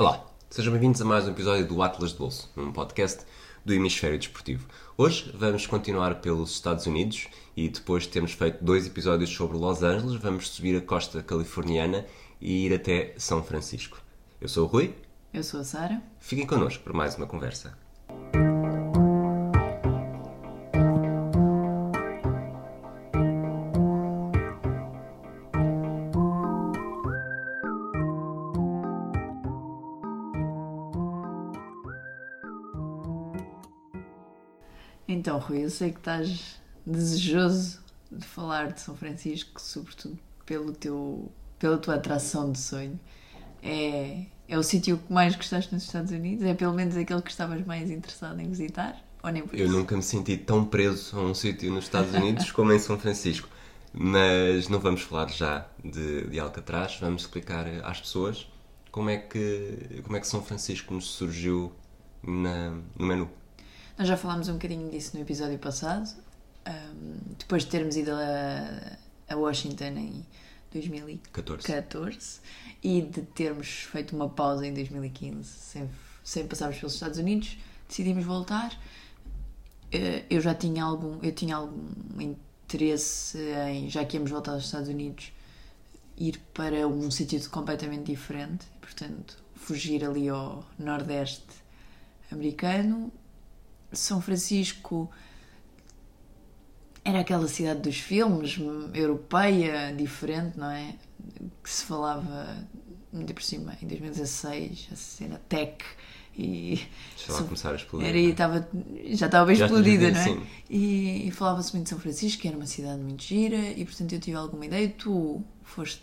Olá, sejam bem-vindos a mais um episódio do Atlas de Bolso, um podcast do Hemisfério Desportivo. Hoje vamos continuar pelos Estados Unidos e depois de termos feito dois episódios sobre Los Angeles, vamos subir a costa californiana e ir até São Francisco. Eu sou o Rui. Eu sou a Sara. Fiquem connosco por mais uma conversa. Eu sei que estás desejoso de falar de São Francisco, sobretudo pelo teu, pela tua atração de sonho. É, é o sítio que mais gostaste nos Estados Unidos? É pelo menos aquele que estavas mais interessado em visitar? Ou nem por Eu isso? nunca me senti tão preso a um sítio nos Estados Unidos como em São Francisco. Mas não vamos falar já de, de Alcatraz, vamos explicar às pessoas como é que, como é que São Francisco nos surgiu na- no menu. Nós já falámos um bocadinho disso no episódio passado. Ahm, depois de termos ido a, a Washington em 2014 14. e de termos feito uma pausa em 2015 sem, sem passarmos pelos Estados Unidos, decidimos voltar. Eh, Eu já tinha algum, eu tinha algum interesse em, já que íamos voltar aos Estados Unidos, ir para um sítio completamente diferente, portanto, fugir ali ao Nordeste americano. São Francisco era aquela cidade dos filmes, hum, europeia, diferente, não é? Que se falava muito por cima em 2016, a cena tech e Deixa lá começar a explodir. era, e estava, já estava bem Já explodida, não é? sim. E, e falava-se muito de São Francisco, que era uma cidade muito gira, e portanto eu tive alguma ideia. Tu foste.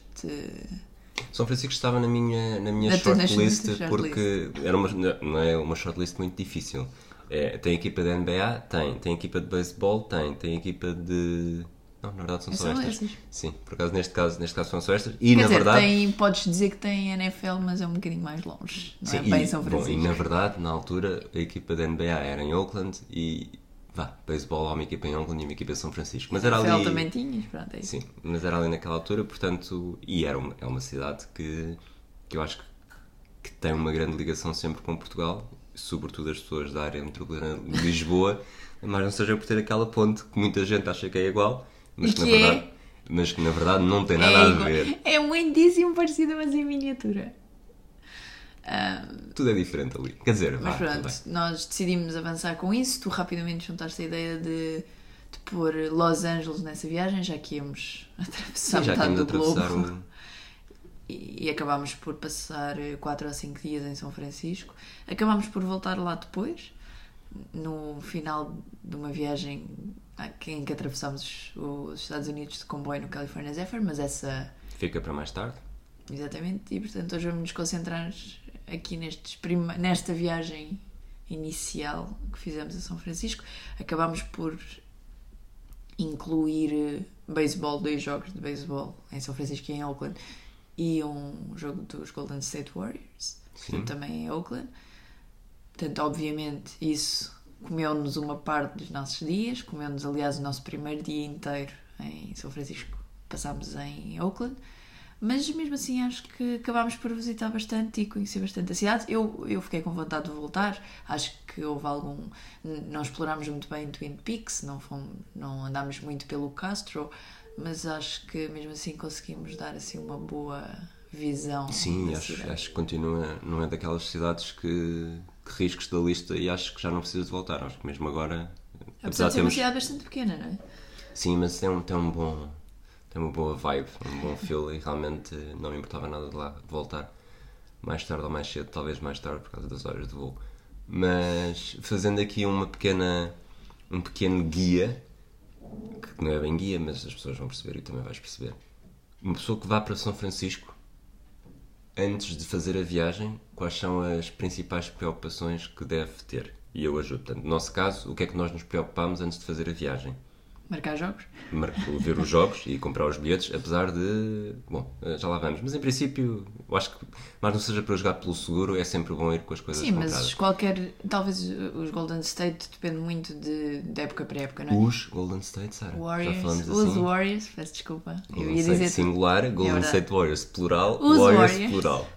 São Francisco estava na minha, na minha Na shortlist shortlist. porque era uma, não é uma shortlist muito difícil. É, tem equipa de NBA? Tem. Tem equipa de beisebol? Tem. Tem equipa de. Não, na verdade são É só só estas. Sim, por acaso neste caso, neste caso são só estas. E Quer na dizer, verdade. tem, podes dizer que tem NFL, mas é um bocadinho mais longe, não é? Sim, Bem e, São bom, Francisco. e na verdade, na altura, a equipa da NBA era em Oakland e. Vá, beisebol há uma equipa em Oakland e uma equipa em São Francisco. Mas era NFL ali. também tinhas, pronto, é isso. Sim, mas era ali naquela altura, portanto, e era uma, é uma cidade que, que eu acho que, que tem uma grande ligação sempre com Portugal, sobretudo as pessoas da área metropolitana de Lisboa, mas não seja por ter aquela ponte que muita gente acha que é igual, mas E que, na que é? verdade, mas que na verdade não tem nada é, a ver. é muitíssimo parecida, mas em miniatura. Ah, Tudo é diferente ali. Quer dizer, Mas vá, pronto, nós decidimos avançar com isso. Tu rapidamente juntaste a ideia de, de pôr Los Angeles nessa viagem, já que íamos atravessar Sim, já metade do globo. o. E, e acabámos por passar 4 ou 5 dias em São Francisco. Acabámos por voltar lá depois, no final de uma viagem em que atravessámos os Estados Unidos de comboio no California Zephyr, mas essa Fica para mais tarde. Exatamente, e portanto hoje vamos nos concentrar aqui prima- nesta viagem inicial que fizemos a São Francisco. Acabámos por incluir eh, beisebol, dois jogos de beisebol em São Francisco e em Oakland e um jogo dos Golden State Warriors, Sim. também em Oakland. Portanto, obviamente, isso comeu-nos uma parte dos nossos dias, comeu-nos, aliás, o nosso primeiro dia inteiro em São Francisco, passámos em Oakland. Mas mesmo assim acho que acabámos por visitar bastante e conhecer bastante a cidade. Eu, eu fiquei com vontade de voltar. Acho que houve algum. Não explorámos muito bem Twin Peaks, não, fomos, não andámos muito pelo Castro, mas acho que mesmo assim conseguimos dar assim uma boa visão. Sim, acho, cidade. acho que continua, não é daquelas cidades que, que riscos da lista e acho que já não precisas de voltar. Acho que mesmo agora, Apesar de ser uma cidade bastante pequena, não é? Sim, mas tem um, tem um bom. Tem uma boa vibe, um bom feel e realmente não me importava nada de lá de voltar. Mais tarde ou mais cedo, talvez mais tarde por causa das horas de voo. Mas fazendo aqui uma pequena. um pequeno guia, que não é bem guia, mas as pessoas vão perceber e também vais perceber. Uma pessoa que vá para São Francisco, antes de fazer a viagem, quais são as principais preocupações que deve ter? E eu ajudo. Portanto, no nosso caso, o que é que nós nos preocupamos antes de fazer a viagem? Marcar jogos. mar- ver os jogos e comprar os bilhetes, apesar de. Bom, já lá vamos. Mas em princípio, eu acho que, mais não seja para jogar pelo seguro, é sempre bom ir com as coisas Sim, compradas. mas qualquer. Talvez os Golden State depende muito de, de época para época, não é? Os Golden State, Sara. Já Warriors, os assim. Warriors, peço desculpa. Eu Golden ia State dizer. singular, Golden verdade. State Warriors plural, Os Warriors, Warriors. plural.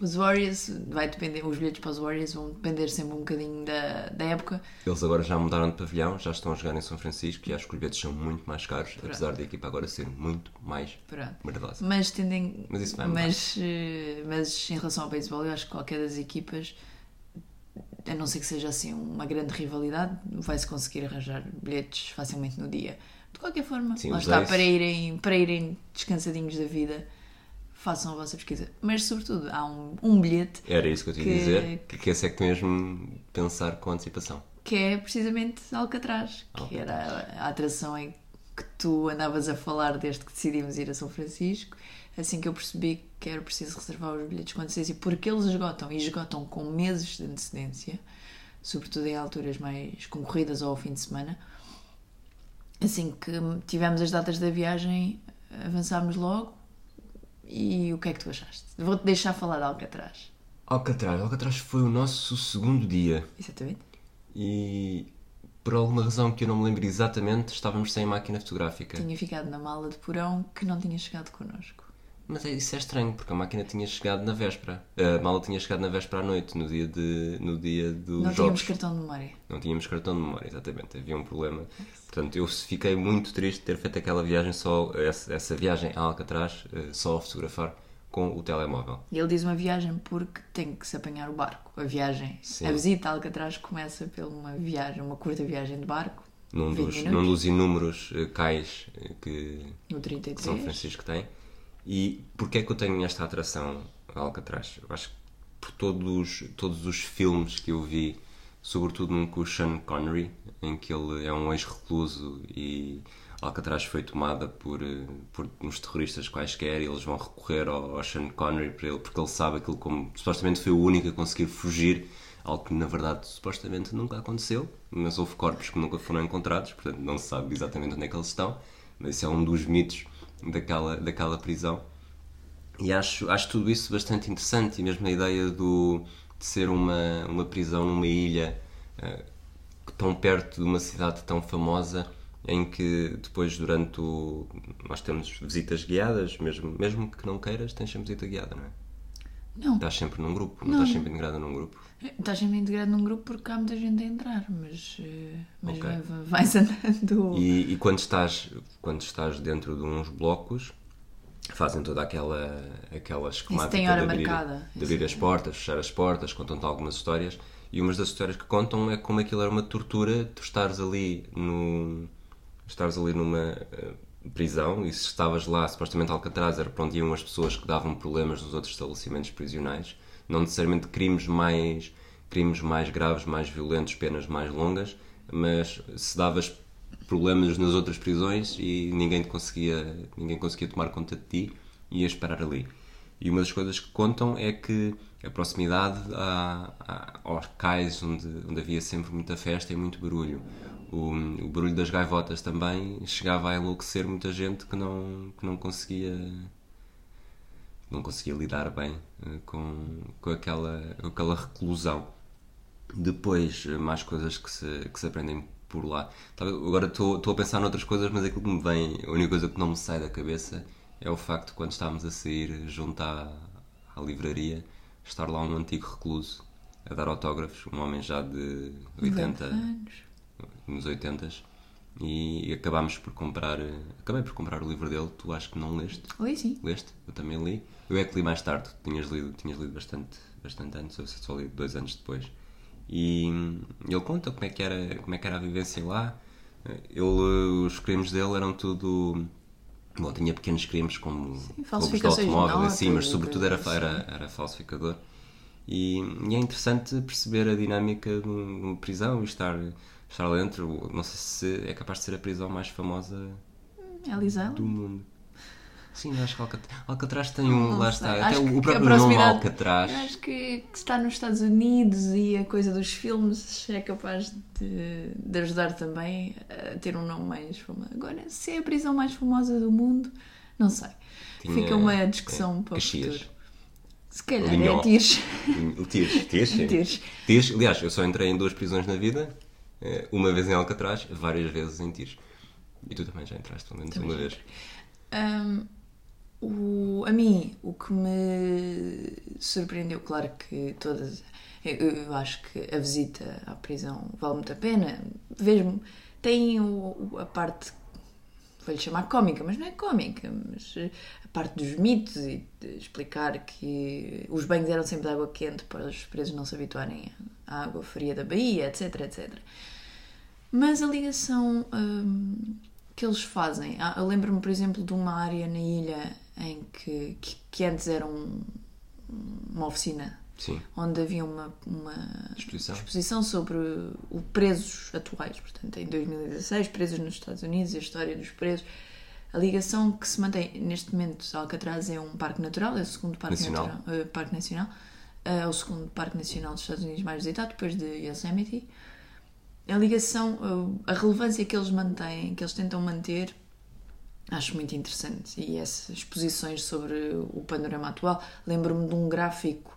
Os Warriors, vai depender, os bilhetes para os Warriors vão depender sempre um bocadinho da, da época. Eles agora já mudaram de pavilhão, já estão a jogar em São Francisco e acho que os bilhetes são muito mais caros, apesar da equipa agora ser muito mais Pronto. merdosa. Mas tendem. Mas isso vai mas, eh, mas em relação ao beisebol, eu acho que qualquer das equipas, a não ser que seja assim uma grande rivalidade, vai-se conseguir arranjar bilhetes facilmente no dia. De qualquer forma, Sim, lá está, para irem, para irem descansadinhos da vida, façam a vossa pesquisa. Mas, sobretudo, há um, um bilhete Era isso que eu ia Que- dizer, que, que esse é que mesmo pensar com antecipação. que é precisamente Alcatraz, que era a atração em que tu andavas a falar desde que decidimos ir a São Francisco. Assim que eu percebi que era preciso reservar os bilhetes com antecedência, porque eles esgotam e esgotam com meses de antecedência, sobretudo em alturas mais concorridas ou ao fim de semana. Assim que tivemos as datas da viagem, avançámos logo. E o que é que tu achaste? Vou-te deixar falar de Alcatraz. Alcatraz, Alcatraz foi o nosso segundo dia Exatamente. e por alguma razão que eu não me lembro exatamente, estávamos sem máquina fotográfica. Tinha ficado na mala de porão que não tinha chegado connosco. Mas é, isso é estranho, porque a máquina tinha chegado na véspera. A mala tinha chegado na véspera à noite, no dia, de, no dia dos não jogos. tínhamos cartão de memória. Não tínhamos cartão de memória, exatamente. Havia um problema. Portanto, eu fiquei muito triste de ter feito aquela viagem só, essa, essa viagem a Alcatraz, eh, só a fotografar com o telemóvel. E ele diz uma viagem porque tem que se apanhar o barco. A viagem, Sim. a visita a Alcatraz começa por uma viagem, uma curta viagem de barco, Num 20 dos, num dos inúmeros eh, cais eh, que no que 33. São Francisco tem. E porquê é que eu tenho esta atração a Alcatraz? Eu acho que por todos, todos os filmes que eu vi, sobretudo num com o Sean Connery, em que ele é um ex-recluso e Alcatraz foi tomada por, eh, por uns terroristas quaisquer e eles vão recorrer ao, ao Sean Connery para ele, porque ele sabe aquilo como supostamente foi o único a conseguir fugir, algo que na verdade supostamente nunca aconteceu, mas houve corpos que nunca foram encontrados, portanto não se sabe exatamente onde é que eles estão, mas isso é um dos mitos daquela, daquela prisão. E acho, acho tudo isso bastante interessante, e mesmo a ideia do, de ser uma, uma prisão numa ilha eh, tão perto de uma cidade tão famosa, em que depois, durante o. Nós temos visitas guiadas, mesmo, mesmo que não queiras, tens sempre visita guiada, não é? Não, Estás sempre num grupo, não, Não. estás sempre integrada num grupo. Estás sempre integrado num grupo porque há muita gente a entrar, mas, eh, mas Ok. vai- vais andando. E, e quando, estás, quando estás dentro de uns blocos, fazem toda aquela, aquela esquemática tem hora de abrir, marcada. de abrir as portas, fechar as portas, contam-te algumas histórias. E uma das histórias que contam é como aquilo era uma tortura, tu estares ali no. estares ali numa eh, prisão e se estavas lá, supostamente Alcatraz era para onde iam as pessoas que davam problemas nos outros estabelecimentos prisionais, não necessariamente crimes mais crimes mais graves, mais violentos, penas mais longas, mas se davas problemas nas outras prisões e ninguém conseguia, ninguém conseguia tomar conta de ti ias parar ali. E uma das coisas que contam é que a proximidade a, a- aos cais onde, onde havia sempre muita festa e muito barulho. O, o barulho das gaivotas também chegava a enlouquecer muita gente que não, que não conseguia não conseguia lidar bem eh, com, com, aquela, com aquela reclusão. Depois, eh, mais coisas que se, que se aprendem por lá. Agora estou estou a pensar noutras coisas, mas aquilo que me vem, a única coisa que não me sai da cabeça é o facto de quando estávamos a sair junto à, à livraria, estar lá um antigo recluso a dar autógrafos, um homem já de 80, anos. nos 80 e acabámos por comprar, eh, acabei por comprar o livro dele, tu acho que não leste? Oi, sim. Leste? Eu também li. Eu é que li mais tarde. Tinhas lido, tinhas lido bastante, bastante antes, eu só li dois anos depois. E ele conta como é que era, como é que era a vivência lá. Ele, os crimes dele eram tudo. Bom, tinha pequenos crimes como roubos de automóvel, assim, mas e sobretudo era, era, era falsificador. E, e é interessante perceber a dinâmica de um- uma prisão e estar, estar lá dentro. Não sei se é capaz de ser a prisão mais famosa Elisel. do mundo. Sim, acho que Alcatraz, Alcatraz tem um. Não lá sei. está. Até o, próprio nome Alcatraz. Acho que, que está nos Estados Unidos e a coisa dos filmes é capaz de, de ajudar também a ter um nome mais famoso. Agora, se é a prisão mais famosa do mundo, não sei. Tinha- Fica uma discussão é, para o Caxias. futuro. Se calhar Linhó. é Tires. Tires, Tires. Tires. Tires, aliás, eu só entrei em duas prisões na vida. eh, Uma vez em Alcatraz, várias vezes em Tires. E tu também já entraste, pelo menos Também uma vez. Hum, O, a mim, o que me surpreendeu, claro que todas. Eu, eu acho que a visita à prisão vale muito a pena. Vejo tem o, a parte, vou-lhe chamar cómica, mas não é cómica, mas a parte dos mitos e de explicar que os banhos eram sempre de água quente para os presos não se habituarem à água fria da Bahia, etc, etc. Mas a ligação hum, que eles fazem, ah, eu lembro-me, por exemplo, de uma área na ilha em que, que, que antes era um- uma oficina Sim. onde havia uma, uma Exposição. exposição sobre os presos atuais, portanto, em 2016, presos nos Estados Unidos a história dos presos. A ligação que se mantém neste momento, Alcatraz é um parque natural, é o segundo parque Nacional. natural, eh, parque nacional, é o segundo parque nacional dos Estados Unidos mais visitado, depois de Yosemite. A ligação, eh, a relevância que eles mantêm, que eles tentam manter, acho muito interessante. E essas exposições sobre o panorama atual, lembro-me de um gráfico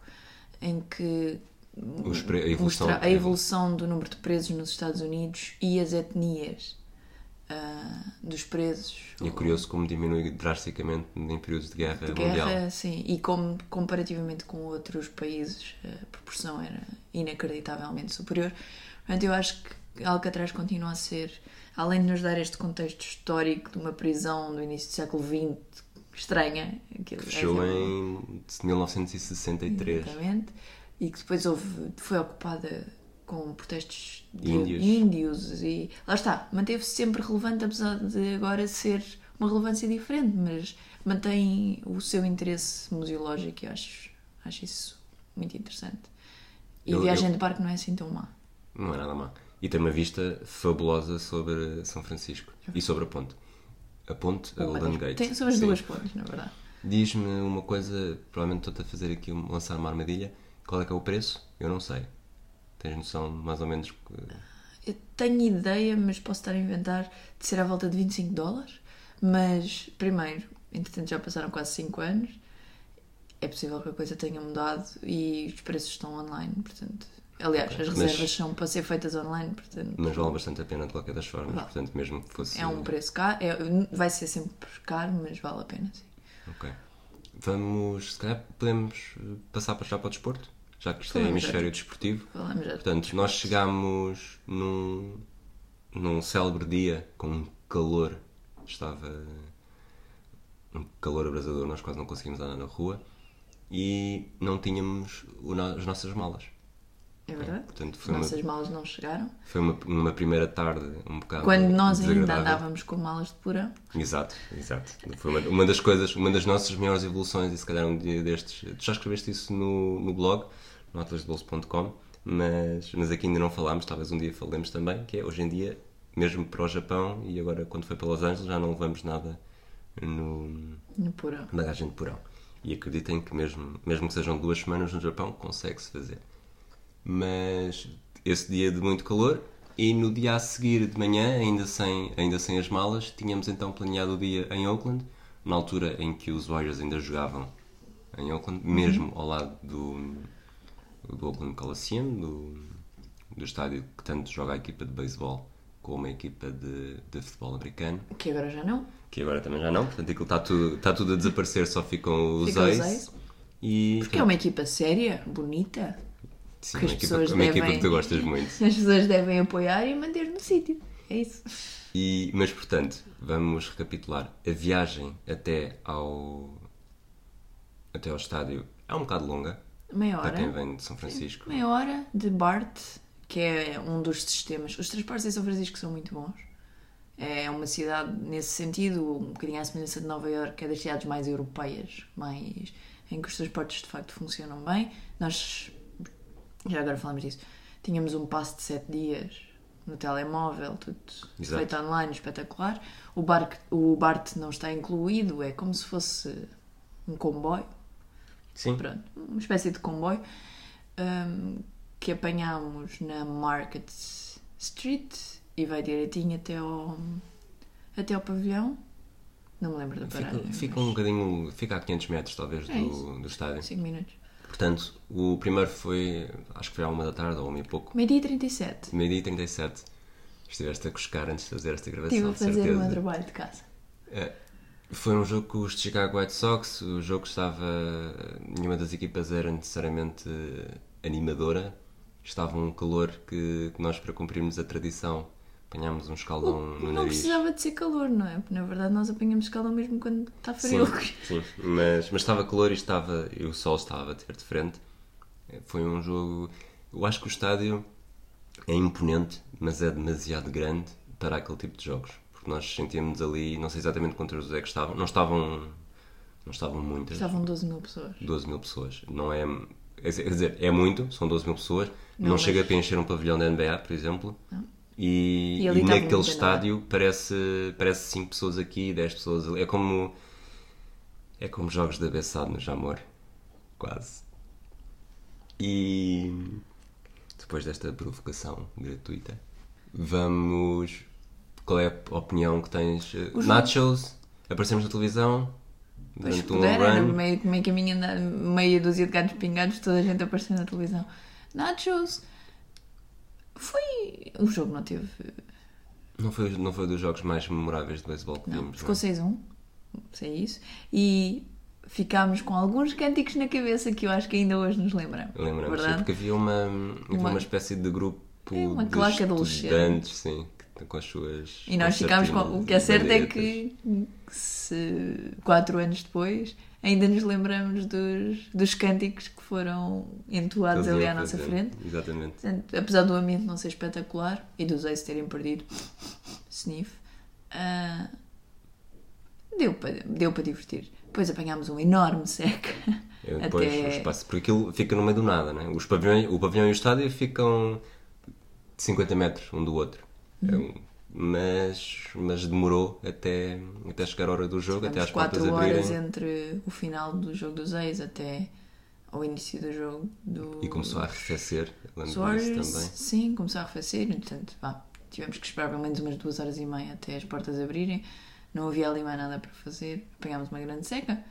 em que pre- a evolução- mostra a evolução do número de presos nos Estados Unidos e as etnias ah, dos presos. E é curioso como diminui drasticamente em períodos de guerra, de mundial. guerra, sim, e como comparativamente com outros países, a proporção era inacreditavelmente superior. Portanto, eu acho que Alcatraz continua a ser, além de nos dar este contexto histórico de uma prisão do início do século XX estranha, aquilo é Fechou sempre- em 1963. Exatamente. E que depois houve, foi ocupada com protestos de Índios. índios e lá está, manteve-se sempre relevante, apesar de agora ser uma relevância diferente, mas mantém o seu interesse museológico e acho, acho isso muito interessante. E Eu- viagem eu- de barco não é assim tão má. Não é nada má. E tem uma vista fabulosa sobre São Francisco e sobre a ponte. A ponte, a Golden Gate. Tem sobre as duas pontes, na verdade. Diz-me uma coisa, provavelmente estou-te a fazer aqui, lançar uma armadilha. Qual é que é o preço? Eu não sei. Tens noção, mais ou menos. Eu tenho ideia, mas posso estar a inventar, de ser à volta de 25 dólares. Mas, primeiro, entretanto já passaram quase 5 anos, é possível que a coisa tenha mudado e os preços estão online, portanto. Aliás, as Mas- reservas são para ser feitas online, portanto. Mas vale bastante a pena de qualquer das formas. Vale. Portanto, mesmo que fosse. É um preço caro, é- vai ser sempre caro, mas vale a pena, sim. Ok. Vamos, se calhar, podemos eh, passar para já para o desporto, já que isto é Falamos já. hemisfério desportivo. Falamos já. Portanto, nós chegámos num, num célebre dia com um calor, estava um calor abrasador, nós quase não conseguimos andar na rua e não tínhamos as nossas malas. É verdade? Portanto, As foi uma, nossas malas não chegaram. foi uma, uma primeira tarde um bocado Quando nós ainda andávamos com malas de porão. Exato, exato. Foi uma, uma das coisas, uma das nossas maiores evoluções, e se calhar um dia destes. Tu já escreveste isso no, no blog, no atlasdebolso.com, mas, mas aqui ainda não falámos, talvez um dia falemos também, que é hoje em dia, mesmo para o Japão e agora quando foi para Los Angeles, já não levamos nada no No porão. bagagem de porão. E acreditem que mesmo, mesmo que sejam duas semanas no Japão, consegue-se fazer. Mas esse dia de muito calor e no dia a seguir de manhã, ainda sem, ainda sem as malas, tínhamos então planeado o dia em Oakland, na altura em que os Warriors ainda jogavam em Oakland, mesmo ao lado do, do Oakland Coliseum, do, do estádio que tanto joga a equipa de beisebol como a equipa de, de futebol americano Que agora já não. que agora também já não, portanto aquilo está tudo, está tudo a desaparecer, só ficam os Ficam os ex. ex. E Porque é uma equipa séria, bonita. Sim, que uma, as equipa, pessoas equipa devem- que tu gostas muito. As pessoas devem apoiar e manter no sítio. É isso. E, mas portanto, vamos recapitular. A viagem até ao até ao estádio é um bocado longa Meia para hora. quem vem de São Francisco. Meia hora de BART, que é um dos sistemas. Os transportes em São Francisco são muito bons. É uma cidade, nesse sentido, um bocadinho à semelhança de Nova Iorque, é das cidades mais europeias, mais, em que os transportes de facto funcionam bem. Nós, já agora falamos disso, tínhamos um passo de 7 dias no telemóvel, tudo Exato. feito online, espetacular. O, bar, o BART não está incluído, é como se fosse um comboio Sim, pronto, uma espécie de comboio hum, que apanhámos na Market Street e vai direitinho até ao, até ao pavilhão. Não me lembro da paragem. fica, fica um bocadinho, fica a 500 metros talvez É do, do estádio. 5 minutos. Portanto, o primeiro foi, acho que foi à uma da tarde ou uma e pouco, Meio-dia e 37. meio-dia e 37. Estiveste a cuscar antes de fazer esta gravação, Estive a fazer o meu trabalho de casa. É. Foi um jogo com os Chicago White Sox. O jogo estava. Nenhuma das equipas era necessariamente animadora. Estava um calor que, que nós, para cumprirmos a tradição, apanhámos um escaldão no Não nariz. precisava de ser calor, não é? Porque na verdade nós apanhamos calor mesmo quando está frio. Sim, sim. Mas, mas estava calor e, estava, e o sol estava a bater de frente. Foi um jogo. Eu acho que o estádio é imponente, mas é demasiado grande para aquele tipo de jogos. Porque nós sentíamos ali, não sei exatamente quantos é que estavam, não estavam, não estavam muitas, Estavam 12 mil pessoas. 12 mil pessoas. Não é, quer dizer, é muito, são 12 mil pessoas. Não, Não, chega a preencher um pavilhão da NBA, por exemplo. E, E e estava naquele estádio parece, parece 5 pessoas aqui, 10 pessoas ali. É como, é como jogos da Bessade no Jamor. Quase. E depois desta provocação gratuita, vamos. Qual é a opinião que tens? Os Nachos, aparecemos na televisão Pois durante um puder, run. meio, meio caminho meia dúzia de gatos pingados, toda a gente apareceu na televisão. Nachos. Foi. O jogo não teve. Não foi, não foi dos jogos mais memoráveis de beisebol que Não, vimos. ficou 6-1. Sei isso. E ficámos com alguns cânticos na cabeça que eu acho que ainda hoje nos lembramos. Lembramos, sim, porque havia uma, havia Uma- uma espécie de grupo É, uma de claque estudantes, sim, que- com as suas. E nós ficámos com. O que é certo é que, se quatro anos depois, ainda nos lembramos dos, dos cânticos que foram entoados ali à nossa frente. Exatamente. Apesar do ambiente não ser espetacular e dos ex terem perdido sniff, ah, deu para deu para divertir. Depois apanhámos um enorme seca. Eu Depois, o Até espaço, porque aquilo fica no meio do nada, né? Os pavilhões, o pavilhão e o estádio ficam 50 metros um do outro. É Uhum. um- mas, mas demorou até, até chegar a hora do jogo, até às Tivemos quatro horas abrirem. entre o final do jogo dos ex até ao início do jogo do E começou a arrefecer. Lembro disso também. Sim, começou a arrefecer. Portanto, vá, tivemos que esperar pelo menos umas duas horas e meia até as portas abrirem. Não havia ali mais nada para fazer. Apanhámos uma grande seca.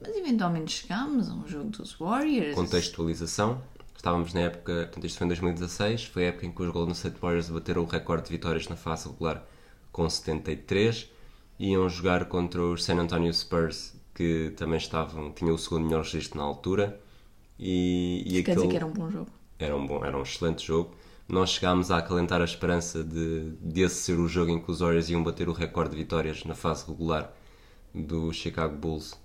Mas eventualmente chegámos a um jogo dos Warriors. Contextualização. Estávamos na época, portanto isto foi em 2016, foi a época em que os Golden State Warriors bateram o recorde de vitórias na fase regular com 73 iam jogar contra os San Antonio Spurs que também estavam, tinham o segundo melhor registro na altura e, e Quer dizer aquele que era um bom jogo. era um bom, era um excelente jogo. Nós chegámos a acalentar a esperança de, de esse ser o jogo em que os Warriors iam bater o recorde de vitórias na fase regular do Chicago Bulls,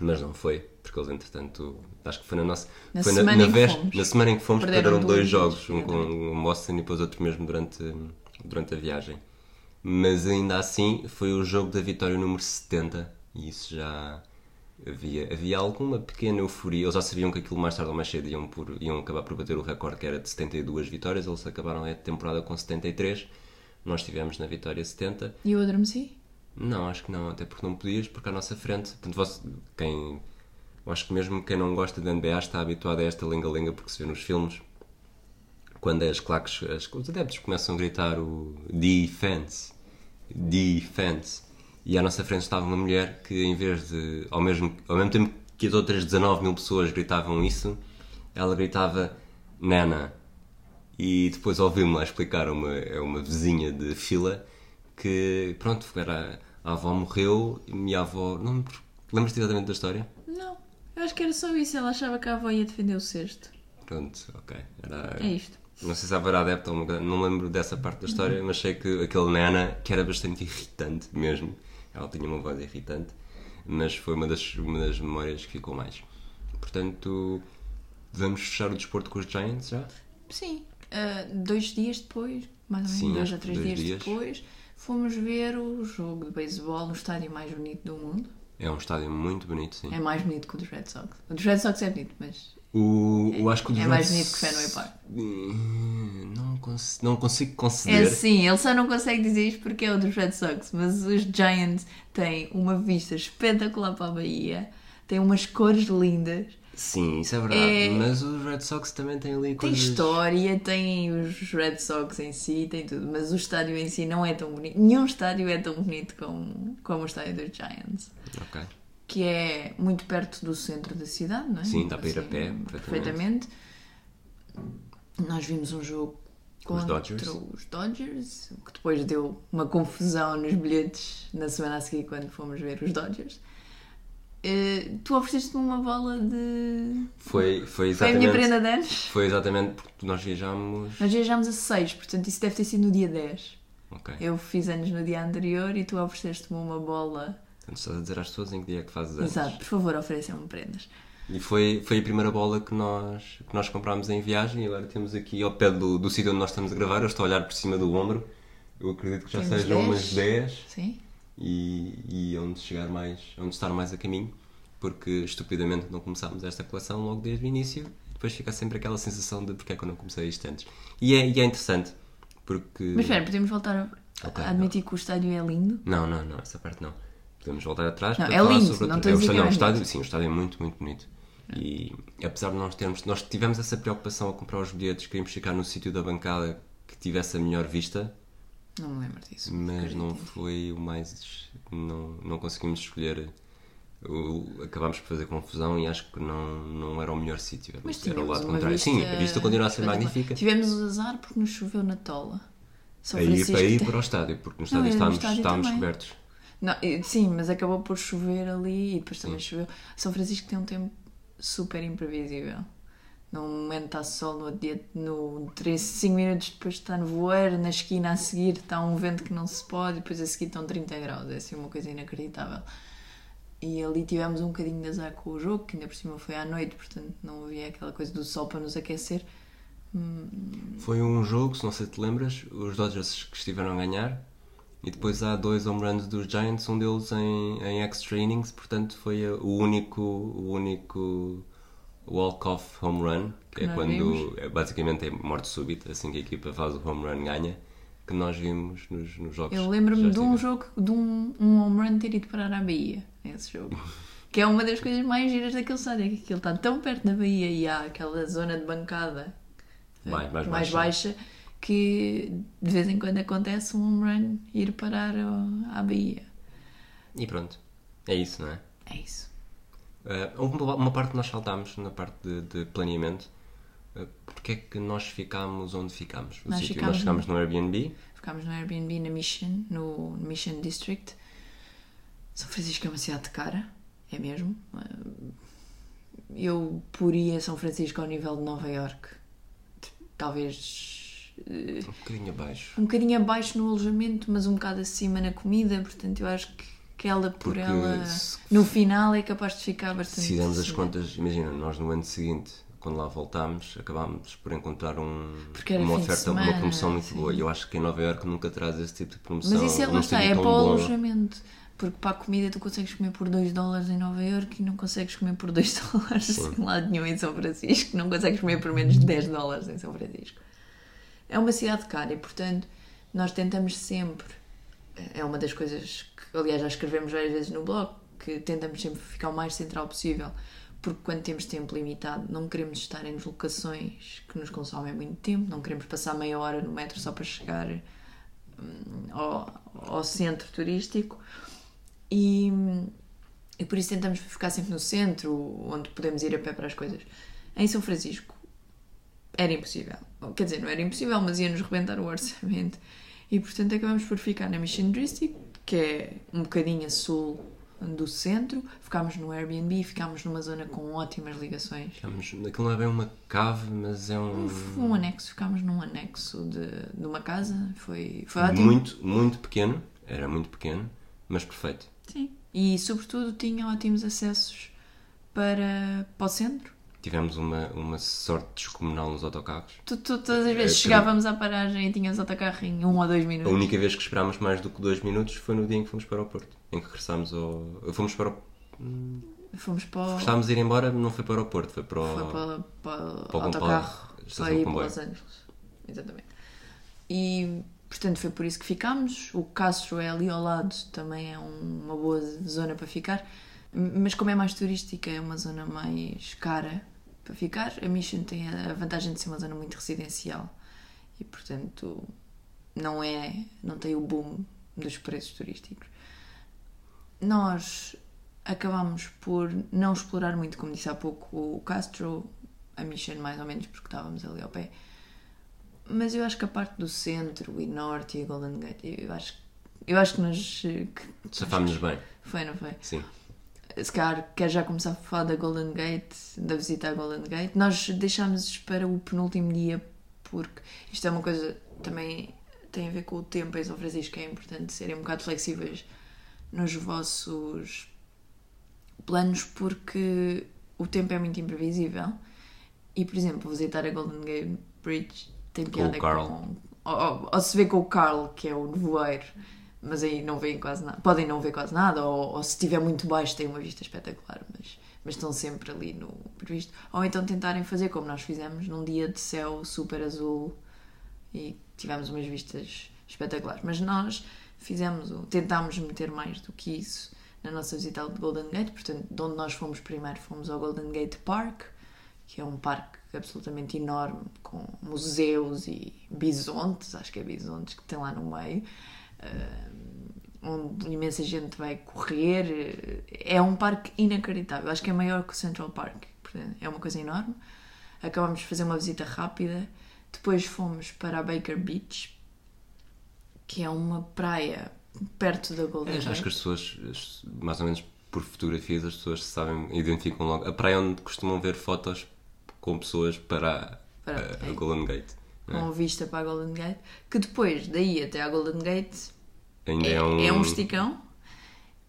mas não foi, porque eles entretanto, acho que foi na nossa. Na foi semana em que vés- fomos. na semana em que fomos, Perderam perderam dois dois jogos, um com o Boston e depois outro mesmo durante, durante a viagem. Mas ainda assim foi o jogo da vitória número 70 e isso já havia, havia alguma pequena euforia. Eles já sabiam que aquilo mais tarde ou mais cedo iam, por, iam acabar por bater o recorde que era de 72 vitórias. Eles acabaram a temporada com 73. Nós estivemos na vitória 70. E eu adormeci? Não, acho que não, até porque não podias, porque à nossa frente, portanto, você, quem, acho que mesmo quem não gosta da NBA está habituado a esta lenga-lenga porque se vê nos filmes, quando as claques, as, os adeptos começam a gritar o defense, defense, e à nossa frente estava uma mulher que em vez de, ao mesmo, ao mesmo tempo que as outras 19 mil pessoas gritavam isso, ela gritava Nana. E depois ouvi-me lá explicar uma, a uma vizinha de fila que, pronto, era, a avó morreu e a avó. Não, me- lembras-te exatamente da história? Não. Eu acho que era só isso. Ela achava que a avó ia defender o cesto. Pronto, ok. Era, É isto. Não sei se haverá adepto ou uma coisa- não lembro dessa parte da história, mas sei que aquele Nana, que era bastante irritante mesmo, ela tinha uma voz irritante, mas foi uma das, uma das memórias que ficou mais. Portanto, vamos fechar o desporto com os Giants já? Sim. Ah, dois dias depois, mais ou menos, Sim, dois ou três dois dias, dias. depois, fomos ver o jogo de beisebol no estádio mais bonito do mundo. É um estádio muito bonito, sim. É mais bonito que o dos Red Sox. O dos Red Sox é bonito, mas O, eu acho que o é dos mais Red bonito que Fenway Park. Hum, Não, cons não consigo É conceder. sim, ele só não consegue dizer isto porque é o dos Red Sox, mas os Giants têm uma vista espetacular para a Bahia, têm umas cores lindas, Sim, isso é verdade. É- Mas os Red Sox também têm ali tem coisas. história, tem os Red Sox em si, tem tudo, mas o estádio em si não é tão bonito. Nenhum estádio é tão bonito como, como o estádio dos Giants. Ok. Que é muito perto do centro da cidade, não é? Sim, dá para ir a pé, perfeitamente. Nós vimos um jogo Os Dodgers. contra os Dodgers, que depois deu uma confusão nos bilhetes na semana a seguir quando fomos ver os Dodgers. Eh, tu ofereceste-me uma bola de. Foi, foi Foi a exatamente. minha prenda de anos. Foi exatamente porque nós viajámos. Nós viajámos a 6, portanto isso deve ter sido no dia 10. Ok. Eu fiz anos no dia anterior e tu ofereceste-me uma bola. Portanto, estás a dizer às pessoas em que dia é que fazes anos. Exato, por favor, ofereçam-me prendas. E foi, foi a primeira bola que nós, que nós comprámos em viagem e agora temos aqui ao pé do, do sítio onde nós estamos a gravar. Eu estou a olhar por cima do ombro. Eu acredito que já Temos sejam 10. umas 10 Sim? E, e onde chegar mais, onde estar mais a caminho, porque estupidamente não começámos esta coleção logo desde o início. Depois fica sempre aquela sensação de porque é que eu não comecei isto antes. E é, e é interessante, porque. Mas espera, podemos voltar a, Ok, a admitir que o estádio é lindo? Não, não, não, essa parte não. Podemos voltar atrás Não, é lindo, sobre não estou a é, dizer que não, não o é estádio, sim, o estádio é muito, muito bonito. E apesar de nós termos, nós tivemos essa preocupação a comprar os bilhetes, queríamos ficar no sítio da bancada que tivesse a melhor vista, Não me lembro disso. mas não foi o mais. Não, não conseguimos escolher. O, acabámos por fazer confusão e acho que não, não era o melhor sítio. Era, o lado contrário. vista Sim, a vista continua a ser magnífica. Tivemos o azar porque nos choveu na tola. São Aí Francisco para ir tem- para o estádio, porque no Não, estádio no estávamos, estádio estávamos cobertos. Não, sim, mas acabou por chover ali e depois também Sim. choveu. São Francisco tem um tempo super imprevisível. Num momento está sol, no dia, no 3, 5 minutos depois está nevoeiro, na esquina a seguir está um vento que não se pode, e depois a seguir estão 30 graus. É assim uma coisa inacreditável. E ali tivemos um bocadinho de azar com o jogo, que ainda por cima foi à noite, portanto não havia aquela coisa do sol para nos aquecer. Foi um jogo, se não sei se te lembras, os Dodgers que estiveram a ganhar e depois há dois home runs dos Giants, um deles em, em extra innings, portanto foi o único, o único walk-off home run, que, Que é quando vimos. é, basicamente é morte súbita, assim que a equipa faz o home run ganha, que nós vimos nos, nos jogos. Eu lembro-me de um jogo, de um, um home run ter ido parar à Bahia, esse jogo. Que é uma das coisas mais giras daquele estádio, é que aquilo está tão perto da Bahia e há aquela zona de bancada eh, Mais- mais mais baixa. baixa que de vez em quando acontece um home run ir parar à Bahia. E pronto, é isso, não é? É isso. Uh, uma, uma parte que nós saltámos na parte de, de planeamento. Uh, porque é que nós ficámos onde ficámos? O Nós sítio. ficámos nós ficámos no Airbnb. Ficámos no Airbnb na Mission, no Mission District. São Francisco é uma cidade de cara, é mesmo. Eh, Eu poria São Francisco ao nível de Nova York. Talvez eh, Um bocadinho abaixo. um bocadinho abaixo no alojamento, mas um bocado acima na comida. Portanto, eu acho que, que ela por Porque ela, se- no final, é capaz de ficar bastante. Se fizermos as contas, imagina, nós no ano seguinte, quando lá voltámos, acabámos por encontrar um, uma oferta, uma semana, promoção muito sim. boa. E eu acho que em Nova Iorque nunca traz esse tipo de promoção. Mas isso é, lá está, é para o alojamento. Porque para a comida tu consegues comer por 2 dólares em Nova Iorque e não consegues comer por 2 dólares em lado nenhum em São Francisco. Não consegues comer por menos de 10 dólares em São Francisco. É uma cidade cara e, portanto, nós tentamos sempre. É uma das coisas que, aliás, já escrevemos várias vezes no blog, que tentamos sempre ficar o mais central possível. Porque quando temos tempo limitado, não queremos estar em locações que nos consomem muito tempo, não queremos passar meia hora no metro só para chegar hum, ao, ao centro turístico e, e por isso tentamos ficar sempre no centro, onde podemos ir a pé para as coisas. Em São Francisco era impossível. Quer dizer, não era impossível, mas ia-nos rebentar o orçamento. E portanto acabamos por ficar na Mission District, que é um bocadinho a sul do centro. Ficámos no Airbnb, ficámos numa zona com ótimas ligações. Ficámos, aquilo não é bem uma cave, mas é um. Um anexo, ficámos num anexo de, de uma casa, foi, foi ótimo. muito, muito pequeno. Era muito pequeno, mas perfeito. Sim. E sobretudo tinha ótimos acessos para, para o centro. Tivemos uma, uma sorte descomunal nos autocarros. Tu, tu- todas as vezes É, chegávamos à paragem e tínhamos autocarro em um ou dois A minutos. única vez que esperámos mais do que dois minutos foi no dia em que fomos para o aeroporto. Em que regressámos ao. Fomos para o. Fomos para o, Estávamos a ir embora, não foi para o aeroporto, foi para o. foi para, para para o autocarro para ir para. Los Angeles. Exatamente. E portanto foi por isso que ficámos. O Castro é ali ao lado, também é um- uma boa zona para ficar. Mas como é mais turística, é uma zona mais cara para ficar. A Mission tem a vantagem de ser uma zona muito residencial e portanto não é, não tem o boom dos preços turísticos. Nós acabámos por não explorar muito, como disse há pouco, o Castro, a Mission mais ou menos, porque estávamos ali ao pé. Mas eu acho que a parte do centro e norte e a Golden Gate, eu acho, eu acho que nós. Que, Safámos-nos bem. foi, não foi? Sim. Se calhar quer já começar a falar da Golden Gate, da visita à Golden Gate. Nós deixámos para o penúltimo dia porque isto é uma coisa também tem a ver com o tempo em São Francisco, é importante serem um bocado flexíveis nos vossos planos porque o tempo é muito imprevisível e, por exemplo, visitar a Golden Gate Bridge tem piada com... Ou, ou- ou se vê com o Carl, que é o nevoeiro, mas aí não veem quase nada. Podem não ver quase nada, ou, ou se estiver muito baixo tem uma vista espetacular, mas, mas estão sempre ali no previsto. Ou então tentarem fazer como nós fizemos num dia de céu super azul e tivemos umas vistas espetaculares. Mas nós fizemos, tentámos meter mais do que isso na nossa visita ao Golden Gate, portanto, de onde nós fomos primeiro, fomos ao Golden Gate Park, que é um parque absolutamente enorme, com museus e bisontes, acho que é bisontes que tem lá no meio, eh, onde imensa gente vai correr. É um parque inacreditável, acho que é maior que o Central Park, portanto, é uma coisa enorme. Acabamos de fazer uma visita rápida, depois fomos para a Baker Beach, que é uma praia perto da Golden É, Gate. acho que as pessoas, as- mais ou menos por fotografias, as pessoas sabem, identificam logo. A praia onde costumam ver fotos com pessoas para a, Para- a- a é. Golden Gate. é? com vista para a Golden Gate, que depois daí até à Golden Gate Ainda é, é, um. é um esticão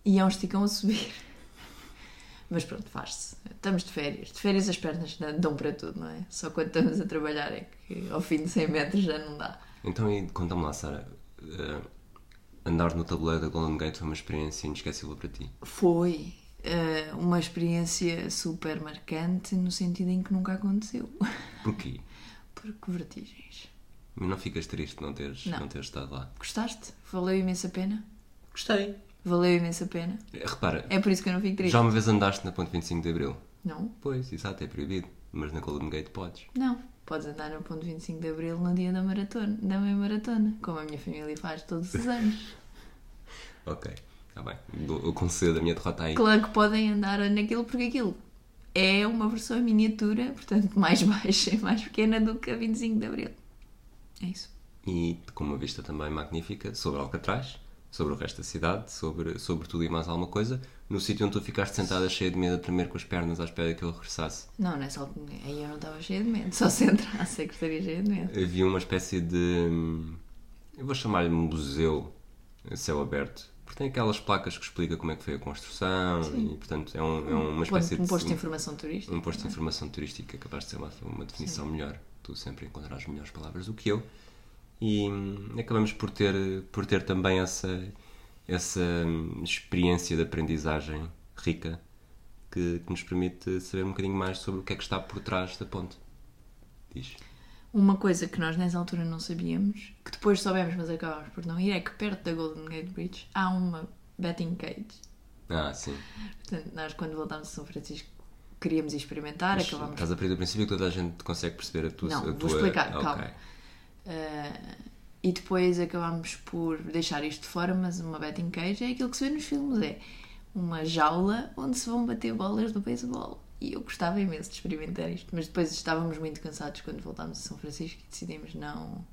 e é um esticão a subir. Mas pronto, faz-se. Estamos de férias. De férias as pernas dão- para tudo, não é? Só quando estamos a trabalhar é que ao fim de 100 metros já não dá. Então, e conta-me lá, Sara. eh, andar no tabuleiro da Golden Gate foi uma experiência inesquecível para ti. Foi eh, uma experiência super marcante no sentido em que nunca aconteceu. Porquê? Porque vertigens. Não ficas triste não teres, Não. não. teres estado lá? Gostaste? Valeu imensa pena? Gostei. Valeu imensa pena. Repara, É por isso que eu não fico triste. já uma vez andaste na ponte 25 de Abril? Não? Pois, exato, é proibido. Mas na Golden Gate podes. Não, podes andar no ponto 25 de Abril no dia da maratona, da meia maratona, como a minha família faz todos os anos. Ok, está bem. Eu concedo a minha derrota aí. Claro que podem andar naquilo porque aquilo é uma versão miniatura, portanto mais baixa e mais pequena do que a 25 de Abril. É isso. E com uma vista também magnífica sobre Alcatraz, sobre o resto da cidade, sobre, sobre tudo e mais alguma coisa, no sítio onde tu ficaste sentada cheia de medo a tremer com as pernas à espera que eu regressasse. Não, nessa altura aí eu não estava cheia de medo, só se entrasse é que estaria cheia de medo. Havia uma espécie de. hum, Eu vou chamar-lhe museu a céu aberto. Porque tem aquelas placas que explica como é que foi a construção e, portanto, é, um- é uma espécie um de. posto de informação turística. um posto de informação turística capaz de ser uma, uma definição melhor. Tu sempre encontrarás melhores palavras do que eu. E hum, acabamos por ter, por ter também essa, essa hum, experiência de aprendizagem rica que, que nos permite saber um bocadinho mais sobre o que é que está por trás da ponte. Diz. Uma coisa que nós nessa altura não sabíamos, que depois soubemos, mas acabámos por não ir, é que perto da Golden Gate Bridge há uma betting cage. Ah, sim. Portanto, nós quando voltámos a São Francisco queríamos experimentar, Mas acabámos Estás a partir do princípio que toda a gente consegue perceber a tua. Não, a vou tua... explicar, Ok. calma. Uh, e depois acabámos por deixar isto de fora, mas uma betting cage é aquilo que se vê nos filmes, é uma jaula onde se vão bater bolas do beisebol. E eu gostava imenso de experimentar isto, mas depois estávamos muito cansados quando voltámos a São Francisco e decidimos não,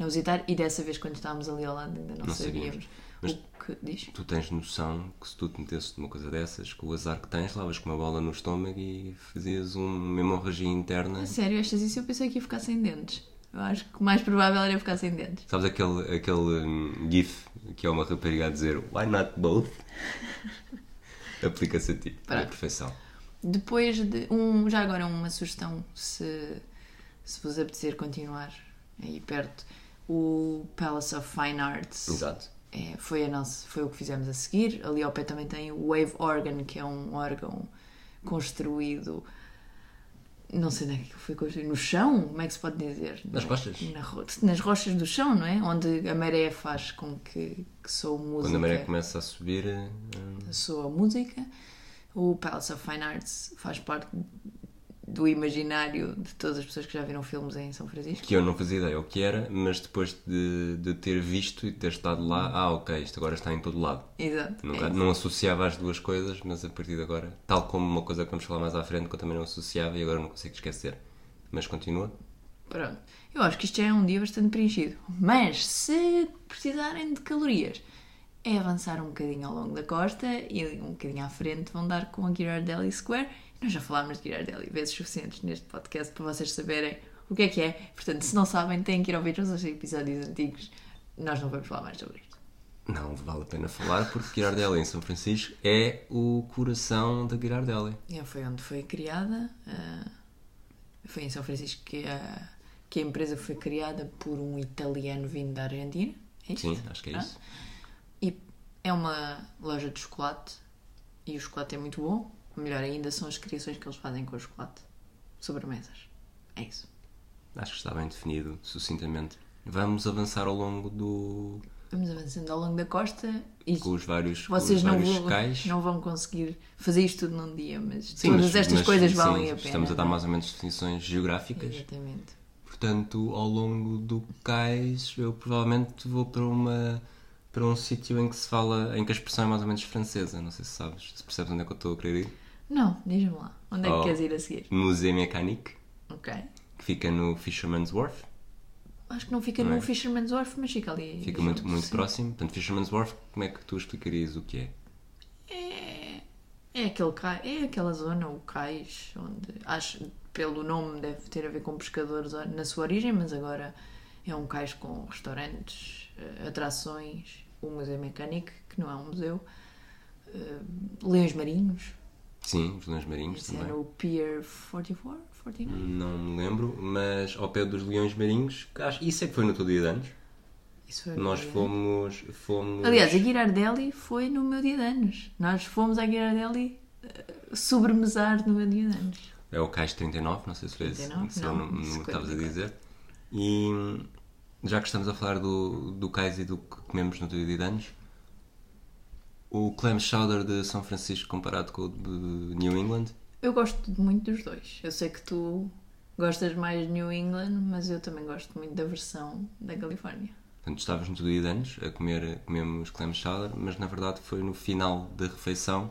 não visitar. E dessa vez, quando estávamos ali ao lado, ainda não, Não sabíamos. Mas- O que diz? Tu tens noção que se tu te metesses numa coisa dessas, com o azar que tens, lavas com uma bola no estômago e fazias uma hemorragia interna. A sério, achas isso? Eu pensei que ia ficar sem dentes. Eu acho que o mais provável era ficar sem dentes. Sabes aquele, aquele hum, GIF que é uma rapariga a dizer Why not both? Aplica-se a ti, para a perfeição. Depois de um, já agora uma sugestão, se, se vos apetecer continuar aí perto, o Palace of Fine Arts Exato. é, foi, a nossa, foi o que fizemos a seguir. Ali ao pé também tem o Wave Organ, que é um órgão construído. Não sei onde é que foi construído. No chão? Como é que se pode dizer? Nas rochas. Na nas rochas do chão, não é? Onde a maré faz com que, que soe música Quando a maré começa a subir, hum, sua música. O Palace of Fine Arts faz parte do imaginário de todas as pessoas que já viram filmes em São Francisco. que eu não fazia ideia o que era, mas depois de, de ter visto e ter estado lá, ah, ok, isto agora está em todo lado. Exato. Nunca, é. não associava as duas coisas, mas a partir de agora, tal como uma coisa que vamos falar mais à frente, que eu também não associava e agora não consigo esquecer. Mas continua. Pronto. Eu acho que isto já é um dia bastante preenchido. Mas se precisarem de calorias, é avançar um bocadinho ao longo da costa e um bocadinho à frente vão dar com a Girardelli Square. Nós já falámos de Girardelli vezes suficientes neste podcast para vocês saberem o que é que é. Portanto, se não sabem, têm que ir ouvir os episódios antigos. Nós não vamos falar mais sobre isto. Não vale a pena falar porque Girardelli em São Francisco é o coração da Girardelli. É, foi onde foi criada. uh, foi em São Francisco que a, que a empresa foi criada por um italiano vindo da Argentina. É isto? Sim, acho que é Ah. isso. E é uma loja de chocolate e o chocolate é muito bom. Melhor ainda são as criações que eles fazem com o chocolate. Sobremesas. É isso. Acho que está bem definido, sucintamente. Vamos avançar ao longo do. Vamos avançando ao longo da costa e com os vários, vocês os não, vários vão, cais. não vão conseguir fazer isto tudo num dia, mas Sim, todas mas- estas mas, coisas sim, valem a pena. Estamos a dar não é? mais ou menos definições geográficas. Exatamente. Portanto, ao longo do cais, eu provavelmente vou para uma para um sítio em que se fala, em que a expressão é mais ou menos francesa. Não sei se sabes, se percebes onde é que eu estou a querer ir. Não, diz-me lá. Onde é que Oh. queres ir a seguir? Musée Mécanique, Ok. que fica no Fisherman's Wharf. Acho que não fica Não é? no Fisherman's Wharf, mas fica ali. Fica muito, muito Sim. próximo. Portanto, Fisherman's Wharf, como é que tu explicarias o que é? É, é, aquele cais, é aquela zona, o cais, onde acho pelo nome deve ter a ver com pescadores na sua origem, mas agora é um cais com restaurantes, eh, atrações, o Museu Mecânico, que não é um museu, eh, leões marinhos, Sim, os leões marinhos isso é também. no Pier 44, 49? Não me lembro, mas ao pé dos leões marinhos, acho, isso é que foi no teu dia de anos. Isso foi Nós fomos, fomos. Aliás, a Girardelli foi no meu dia de anos. Nós fomos à Girardelli eh, sobremesar no meu dia de anos. É o Cais 39, não sei se foi esse 39? se o Não, número que estavas a 54. dizer. E já que estamos a falar do, do Cais e do que comemos no teu dia de anos, o clam chowder de São Francisco comparado com o de New England, Eu gosto muito dos dois. Eu sei que tu gostas mais de New England, mas eu também gosto muito da versão da Califórnia. portanto, estavas no dia de anos a comer, comemos clam chowder, mas na verdade foi no final da refeição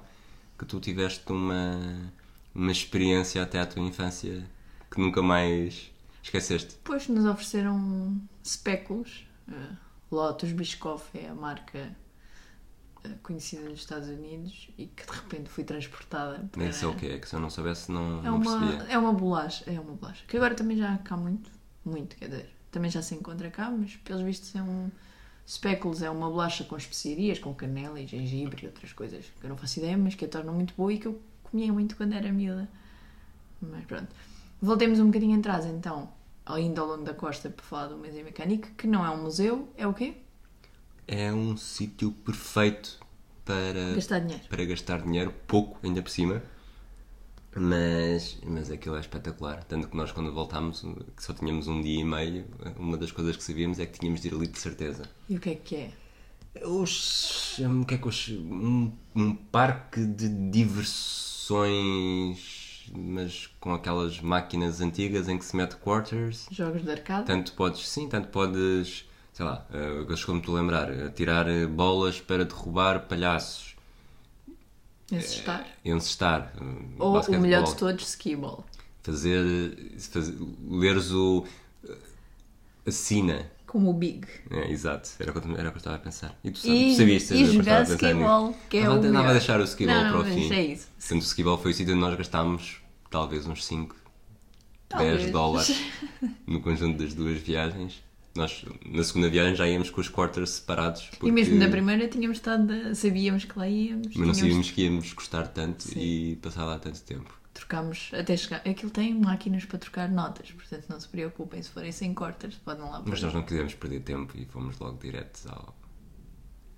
que tu tiveste uma, uma experiência até à tua infância que nunca mais esqueceste. Depois nos ofereceram spéculos. Uh, Lotus Biscoff é a marca conhecida nos Estados Unidos e que de repente fui transportada para... Nem sei o que é, que se eu não soubesse não, É não uma, percebia. é uma bolacha, é uma bolacha. Que agora também já há cá muito, muito, quer dizer, também já se encontra cá, mas pelos vistos é um. Speckles é uma bolacha com especiarias, com canela e gengibre e outras coisas que eu não faço ideia, mas que a tornam muito boa e que eu comia muito quando era miúda. Mas pronto. Voltemos um bocadinho atrás então, ainda ao longo da costa, para falar do Museu Mecânico, que não é um museu, é o quê? É um sítio perfeito para Gastar dinheiro. para gastar dinheiro, pouco ainda por cima, mas, mas aquilo é espetacular. Tanto que nós, quando voltámos, que só tínhamos um dia e meio, uma das coisas que sabíamos é que tínhamos de ir ali de certeza. E o que é que é? Os, o que é que os, um, um parque de diversões, mas com aquelas máquinas antigas em que se mete quarters. Jogos de arcade? Tanto podes, sim, tanto podes, sei lá, uh, como te lembrar, eh, tirar eh, bolas para derrubar palhaços, Encestar? encestar, eh, Ou o melhor de todos, skiball. fazer, fazer leres o a sina. Como o Big. É, exato, era o, que eu, era o que eu estava a pensar. E tu E, sabias que e jogar skiball, que é Estava o estava a deixar o skiball para o fim. é isso. Portanto, o skiball foi o sítio onde nós gastámos talvez uns 5, 10 Talvez. dólares no conjunto das duas viagens. Nós, na segunda viagem, já íamos com os quarters separados. E porque- mesmo na primeira tínhamos estado, sabíamos que lá íamos. Mas não tínhamos- sabíamos que íamos gostar tanto e passar lá tanto tempo. Trocámos até chegar. Aquilo tem máquinas para trocar notas, portanto não se preocupem. Se forem sem quarters, podem lá Mas nós não quisemos perder tempo e fomos logo direto ao.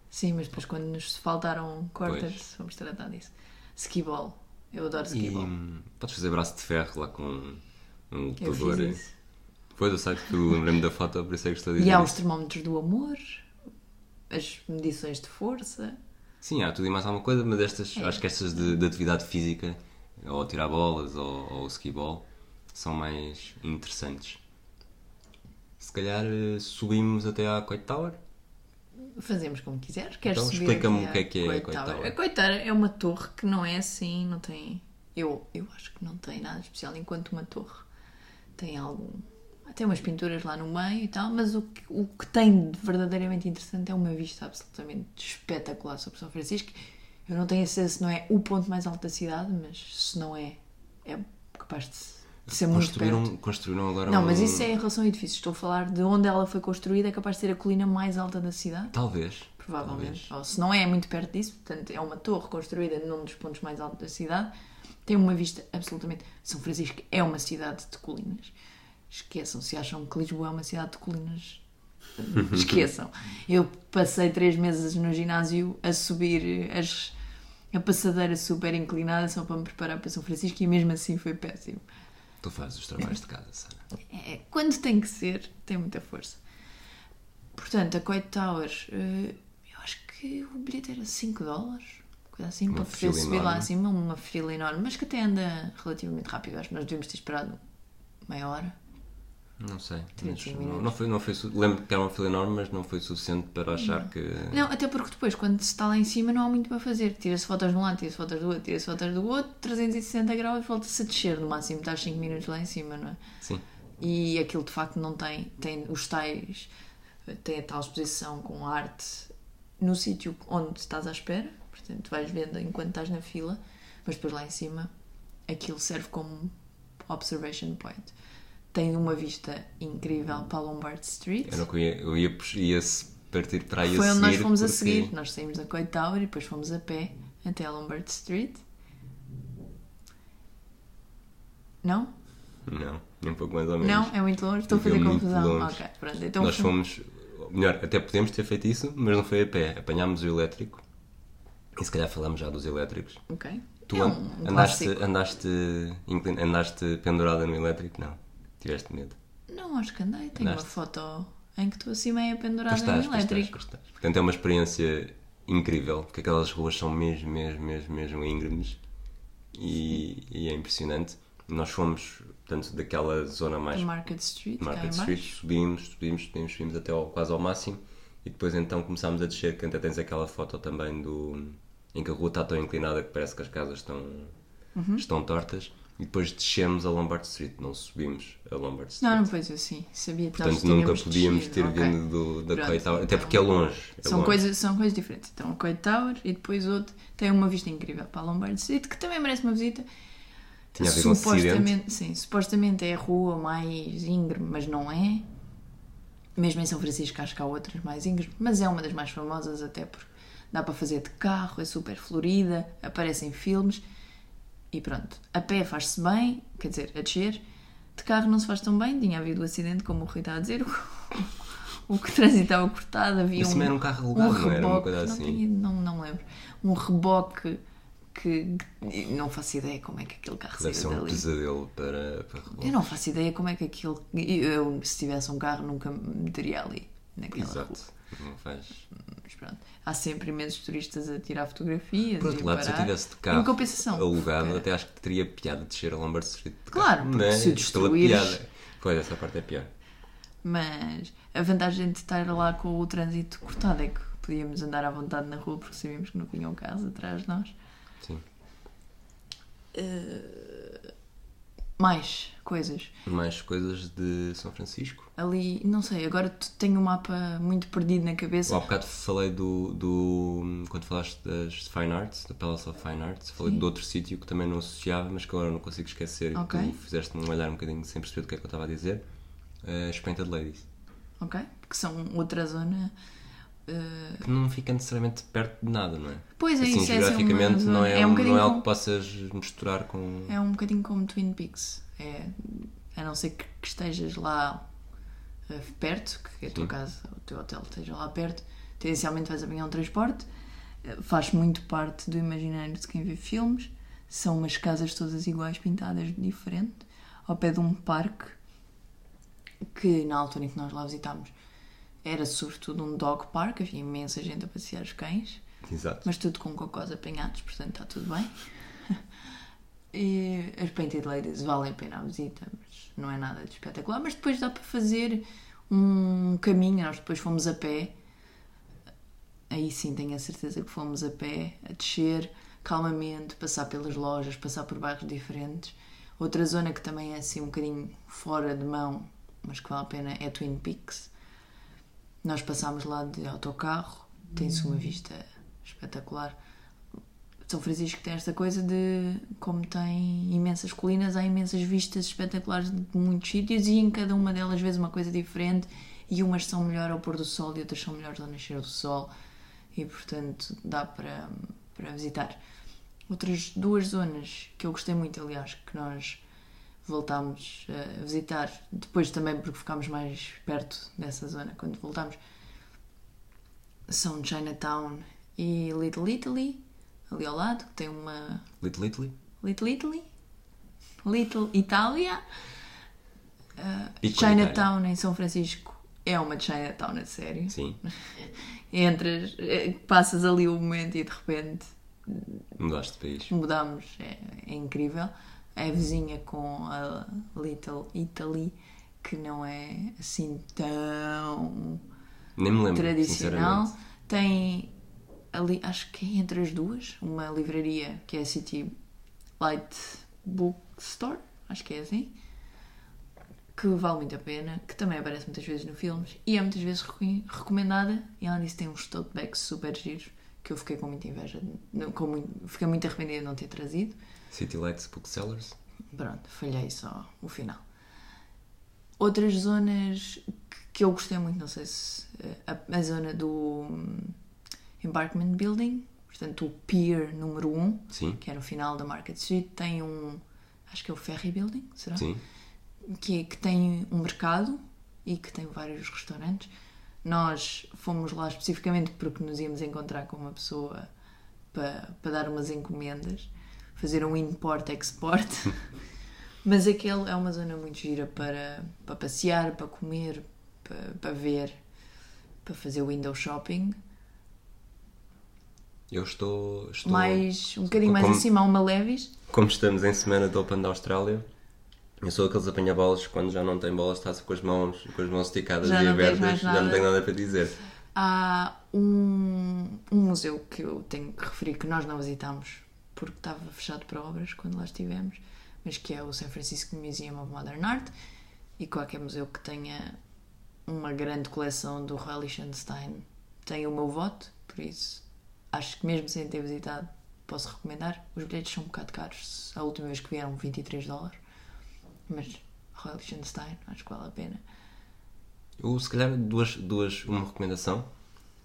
Sim, mas depois quando nos faltaram quarters, vamos tratar disso. Skiball. Eu adoro E skiball. hum, podes fazer braço de ferro lá com um Eu lutador. fiz isso. Pois eu sei que tu lembrei-me da foto, por isso é que estou a dizer. E há os termómetros do amor, as medições de força. Sim, há tudo e mais alguma coisa, mas estas, É. acho que estas de, de atividade física, ou tirar bolas, ou, ou skiball, são mais interessantes. Se calhar eh, subimos até à Coit Tower. Fazemos como quiseres. Queres Então, explica-me o que é que é a Coit? Tower. A Coit Tower é uma torre que não é assim, não tem... Eu, eu acho que não tem nada especial enquanto uma torre. Tem algum... Tem umas pinturas lá no meio e tal, mas o que, o que tem de verdadeiramente interessante é uma vista absolutamente espetacular sobre São Francisco. Eu não tenho certeza se não é o ponto mais alto da cidade, mas se não é, é capaz de ser muito perto. Construíram, construíram agora Não, um... mas isso é em relação a edifícios. Estou a falar de onde ela foi construída, é capaz de ser a colina mais alta da cidade. Talvez. Provavelmente. Talvez. Ou se não é, é muito perto disso. Portanto, é uma torre construída num dos pontos mais altos da cidade. Tem uma vista absolutamente. São Francisco é uma cidade de colinas. Esqueçam, se acham que Lisboa é uma cidade de colinas. Esqueçam. Eu passei três meses no ginásio a subir as, a passadeira super inclinada só para me preparar para São Francisco e mesmo assim foi péssimo. Tu fazes os trabalhos de casa, Sara. É, quando tem que ser, tem muita força. Portanto, a Coit Towers, eh, eu acho que o bilhete era 5 dólares, coisa assim, Uma para poder subir lá enorme. acima, uma fila enorme, mas que até anda relativamente rápido. Acho que nós devíamos ter esperado meia hora. Não sei. 35 mas minutos. não, não foi, não foi, lembro que era uma fila enorme, mas não foi suficiente para achar que. Não, até porque depois, quando se está lá em cima, não há muito para fazer. Tira-se fotos de um lado, tira-se fotos do outro, tira-se fotos do outro, 360 graus e volta-se a descer. No máximo, estás 5 minutos lá em cima, não é? Sim. E aquilo de facto não tem, tem os tais, tem a tal exposição com arte no sítio onde estás à espera, portanto vais vendo enquanto estás na fila, mas depois lá em cima aquilo serve como observation point. Tem uma vista incrível para a Lombard Street. Eu ia, eu ia, ia partir para aí Foi a onde nós fomos a porque- seguir. Nós saímos da Coit Tower e depois fomos a pé até a Lombard Street. Não? Não, nem um pouco mais ou menos. Não? É muito longe? Estou a fazer muito confusão. Ok, pronto. Então nós fomos. Melhor, até podemos ter feito isso, mas não foi a pé. Apanhámos o elétrico. E se calhar falámos já dos elétricos. Ok. Tu é um andaste, andaste, inclin- andaste pendurada no elétrico? Não. Tiveste medo. Não, acho que andei. Tenho uma Andaste? foto em que estou assim meio pendurada estás, estás, elétrico. pois estás. Portanto, é uma experiência incrível, porque aquelas ruas são mesmo, mesmo, mesmo, mesmo íngremes e, e é impressionante. Nós fomos, portanto, daquela zona mais Market Street, cá Market em Street, baixo. subimos, subimos, subimos, subimos até ao, quase ao máximo e depois então começámos a descer, que até tens aquela foto também do em que a rua está tão inclinada que parece que as casas estão, Uhum. estão tortas e depois descemos a Lombard Street, não subimos a Lombard Street. Não, não, pois eu sim. Sabia que Portanto, nunca podíamos ter ok. vindo do, da Pronto, Coit Tower, até então- porque é longe. é São longe. coisas, são coisas diferentes. Então, a Coit Tower e depois outro tem uma vista incrível para a Lombard Street, que também merece uma visita. Tinha um supostamente, sim, supostamente é a rua mais íngreme, mas não é. Mesmo em São Francisco acho que há outras mais íngremes, mas é uma das mais famosas até porque dá para fazer de carro, é super florida, aparece em filmes e pronto. A pé faz-se bem, quer dizer, a descer. De carro não se faz tão bem, tinha havido o acidente, como o Rui está a dizer, o que trânsito estava cortado, havia Mas um, era um carro alugado, não era? Uma coisa não, assim. não, não me lembro. Um reboque que não faço ideia como é que aquele carro Deve ser saiu um dali. pesadelo para, para reboques. Eu não faço ideia como é que aquilo. Eu, se tivesse um carro, nunca me meteria ali, naquela Exato. rua. Não faz. Mas pronto. Há sempre imensos turistas a tirar fotografias. Por outro lado, se eu tivesse de Em carro compensação. alugado, porque- até acho que teria piada de descer a Lombard Street. de Claro, carro. porque Mas se o pela destruires- piada. Pois, essa parte é pior. Mas a vantagem de estar lá com o trânsito cortado é que podíamos andar à vontade na rua porque sabíamos que não vinham carros atrás de nós. Sim. Mais coisas. Mais coisas de São Francisco. Ali, não sei, agora tenho o mapa muito perdido na cabeça. Há bocado falei do, do. Quando falaste das Fine Arts, da Palace of Fine Arts, falei Sim. de outro sítio que também não associava, mas que agora não consigo esquecer. Ok. E tu fizeste-me olhar um bocadinho sem perceber do que é que eu estava a dizer. Uh, As Painted Ladies. Ok? Que são outra zona. Eh, Que não fica necessariamente perto de nada, não é? Pois é, assim, isso é assim, geograficamente uma não é, é um um, não é algo como- que possas misturar com. É um bocadinho como Twin Peaks. É, a não ser que, que estejas lá eh, perto, que a tua Sim. casa, o teu hotel esteja lá perto, tendencialmente vais apanhar um transporte. Eh, Faz muito parte do imaginário de quem vê filmes. São umas casas todas iguais, pintadas de diferente, ao pé de um parque que na altura em que nós lá visitámos era sobretudo um dog park, havia imensa gente a passear os cães Exato. mas tudo com cocós apanhados, portanto está tudo bem. E as Painted Ladies valem a pena a visita, mas não é nada de espetacular. Mas depois dá para fazer um caminho, nós depois fomos a pé. Aí sim tenho a certeza que fomos a pé, a descer calmamente, passar pelas lojas, passar por bairros diferentes. Outra zona que também é assim um bocadinho fora de mão mas que vale a pena, é Twin Peaks. Nós passámos lá de autocarro, tem-se uma vista espetacular. São Francisco tem esta coisa de, como tem imensas colinas, há imensas vistas espetaculares de muitos sítios e em cada uma delas vês uma coisa diferente e umas são melhor ao pôr do sol e outras são melhores ao nascer do sol e portanto dá para, para visitar. Outras duas zonas que eu gostei muito, aliás, que nós voltámos a visitar, depois também porque ficámos mais perto dessa zona quando voltámos, são Chinatown e Little Italy, ali ao lado, que tem uma. Little Italy? Little Italy? Little Itália. Uh, E com Chinatown em São Francisco é uma Chinatown a sério. Sim. Entras, eh, passas ali o momento e de repente Mudaste de país. mudamos, é, é incrível. É vizinha com a Little Italy, que não é assim tão Nem me lembro, tradicional. Tem ali, acho que é entre as duas, uma livraria que é a City Light Bookstore, acho que é assim, que vale muito a pena, que também aparece muitas vezes no filmes e é muitas vezes reco- recomendada. E além disso, tem uns tote bags super giros que eu fiquei com muita inveja, com muito- fiquei muito arrependida de não ter trazido. City Lights Booksellers. Pronto, falhei só o final. Outras zonas que- eu gostei muito, não sei se. eh, A, a zona do hum, Embarkment Building, portanto o Pier número 1, Sim. que é no final da Market Street, tem um. Acho que é o Ferry Building, será? Sim. que, é- que tem um mercado e que tem vários restaurantes. Nós fomos lá especificamente porque nos íamos encontrar com uma pessoa para, para dar umas encomendas, fazer um import-export. Mas aquele é uma zona muito gira para, para passear, para comer, para, para ver, para fazer window shopping. Eu estou. estou Mais, um bocadinho mais Como- acima, há uma Levis. Como estamos em semana de Open da Austrália, eu sou aqueles apanha-bolas quando já não tem bolas, está-se com as mãos, com as mãos esticadas Já e abertas, já não tenho nada para dizer. Há um, um museu que eu tenho que referir que nós não visitámos porque estava fechado para obras quando lá estivemos, mas que é o San Francisco Museum of Modern Art e qualquer museu que tenha uma grande coleção do Roy Lichtenstein tem o meu voto, por isso acho que mesmo sem ter visitado posso recomendar. Os bilhetes são um bocado caros, a última vez que vieram 23 dólares, mas Roy Lichtenstein acho que vale a pena. Eu, se calhar, duas, duas, uma recomendação.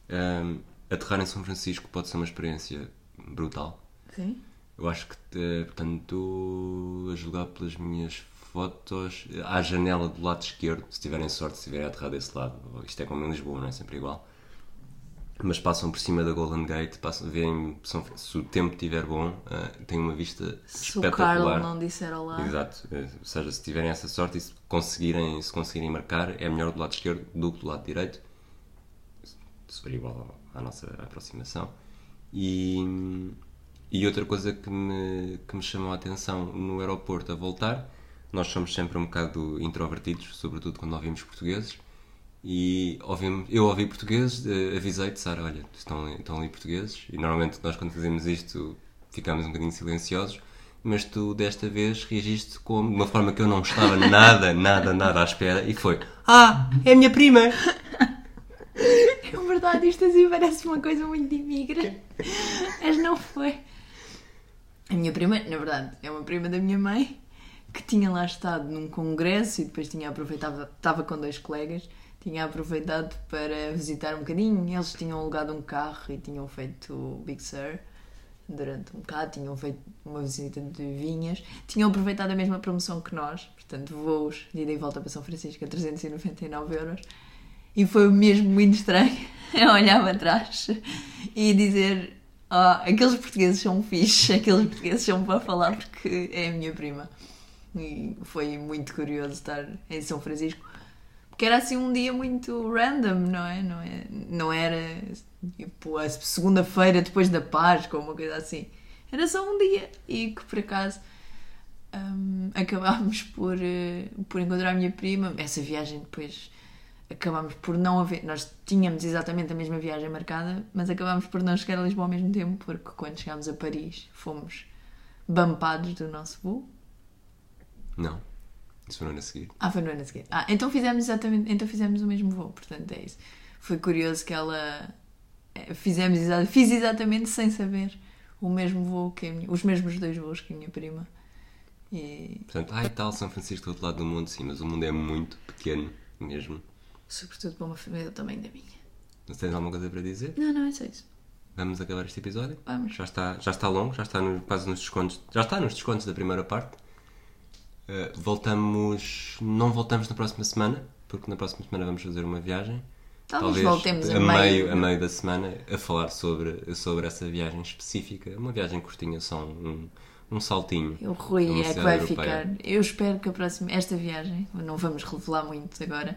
Ahm, aterrar em São Francisco pode ser uma experiência brutal. Sim? Eu acho que, eh, portanto, a julgar pelas minhas fotos, à janela do lado esquerdo, se tiverem sorte, se tiverem aterrado desse lado, isto é como em Lisboa, não é sempre igual. Mas passam por cima da Golden Gate, passam, veem, São se o tempo estiver bom, eh, tem uma vista Se o espetacular. Carlo não disser olá. Exato, Eh, ou seja, se tiverem essa sorte e se conseguirem, se conseguirem marcar, é melhor do lado esquerdo do que do lado direito, se for igual à nossa aproximação. E, e outra coisa que me, que me chamou a atenção no aeroporto a voltar, nós somos sempre um bocado introvertidos, sobretudo quando ouvimos portugueses, e ouvimos, eu ouvi portugueses, eh, avisei-te, Sara, olha, estão, estão ali portugueses, e normalmente nós quando fazemos isto ficamos um bocadinho silenciosos, mas tu desta vez reagiste como, de uma forma que eu não estava nada, nada, nada à espera, e foi, ah, é a minha prima! É verdade, isto assim parece uma coisa muito imigra. Mas não foi. A minha prima, na verdade, é uma prima da minha mãe que tinha lá estado num congresso e depois tinha aproveitado, estava com dois colegas, tinha aproveitado para visitar um bocadinho. Eles tinham alugado um carro e tinham feito o Big Sur durante um bocado, tinham feito uma visita de vinhas, tinham aproveitado a mesma promoção que nós, portanto, voos de ida e volta para São Francisco a 399 euros. E foi mesmo muito estranho eu olhar para trás e dizer: Ah, aqueles portugueses são fixe, aqueles portugueses são para falar porque é a minha prima. E foi muito curioso estar em São Francisco, porque era assim um dia muito random, não é? Não, é, não era tipo a segunda-feira depois da Páscoa uma coisa assim. Era só um dia e que por acaso hum, acabámos por, eh, por encontrar a minha prima. Essa viagem depois acabámos por não haver. Nós tínhamos exatamente a mesma viagem marcada, mas acabámos por não chegar a Lisboa ao mesmo tempo, porque quando chegámos a Paris fomos bampados do nosso voo. Não. Isso foi no ano a seguir. Ah, foi no ano a seguir. Ah, então fizemos exatamente, então fizemos o mesmo voo, portanto é isso. Foi curioso que ela eh, fizemos fiz exatamente sem saber o mesmo voo que a minha, os mesmos dois voos que a minha prima. E Portanto, ai tal, São Francisco do outro lado do mundo, sim, mas o mundo é muito pequeno mesmo. Sobretudo para uma família do tamanho da minha. Mas tens alguma coisa para dizer? Não, não, é só isso. Vamos acabar este episódio? Vamos. Já está, já está longo, já está no- quase nos descontos. Já está nos descontos da primeira parte. Uh, voltamos. Não voltamos na próxima semana, porque na próxima semana vamos fazer uma viagem. Talvez voltemos a a meio- a meio da semana a falar sobre, sobre essa viagem específica. Uma viagem curtinha, só um, um saltinho. O Rui é que vai europeia. ficar. Eu espero que a próxima, esta viagem, não vamos revelar muito agora,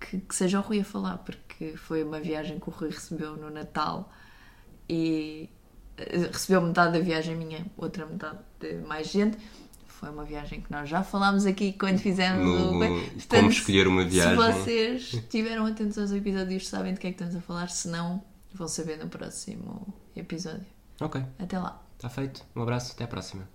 que, que seja o Rui a falar, porque foi uma viagem que o Rui recebeu no Natal e eh, recebeu metade da viagem minha, outra metade de mais gente. Foi uma viagem que nós já falámos aqui quando fizemos No- o. no- como escolher uma viagem. Se vocês estiveram atentos aos episódios, sabem de que é que estamos a falar. Se não, vão saber no próximo episódio. Ok, Até lá. está feito. Um abraço, até à próxima.